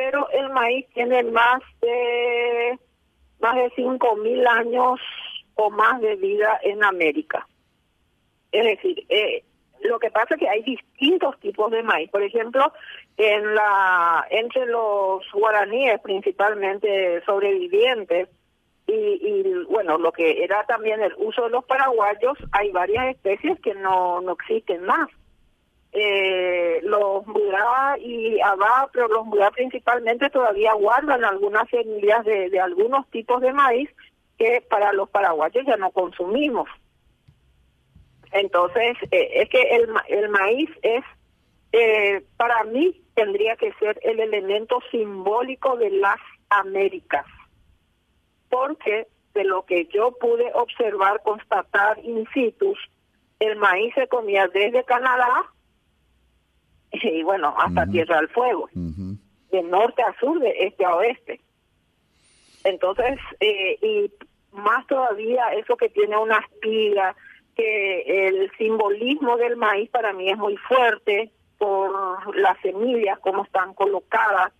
pero el maíz tiene más de más de cinco mil años o más de vida en América. Es decir, eh, lo que pasa es que hay distintos tipos de maíz. Por ejemplo, en la entre los guaraníes, principalmente sobrevivientes, y, y, bueno, lo que era también el uso de los paraguayos, hay varias especies que no, no existen más. Eh, los y abá, pero los mudá principalmente todavía guardan algunas semillas de, de algunos tipos de maíz que para los paraguayos ya no consumimos. Entonces, eh, es que el, el maíz es, eh, para mí, tendría que ser el elemento simbólico de las Américas, porque de lo que yo pude observar, constatar in situ, el maíz se comía desde Canadá y bueno, hasta Tierra del Fuego, de norte a sur, de este a oeste. Entonces, eh, y más todavía eso que tiene una espiga, que el simbolismo del maíz para mí es muy fuerte por las semillas, cómo están colocadas,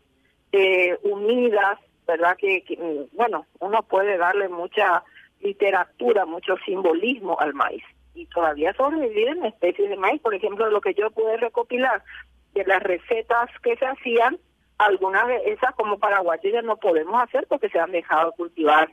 eh, unidas, ¿verdad? Que, bueno, uno puede darle mucha literatura, mucho simbolismo al maíz. Y todavía sobreviven especies de maíz. Por ejemplo, lo que yo pude recopilar de las recetas que se hacían, algunas de esas como paraguayos ya no podemos hacer porque se han dejado cultivar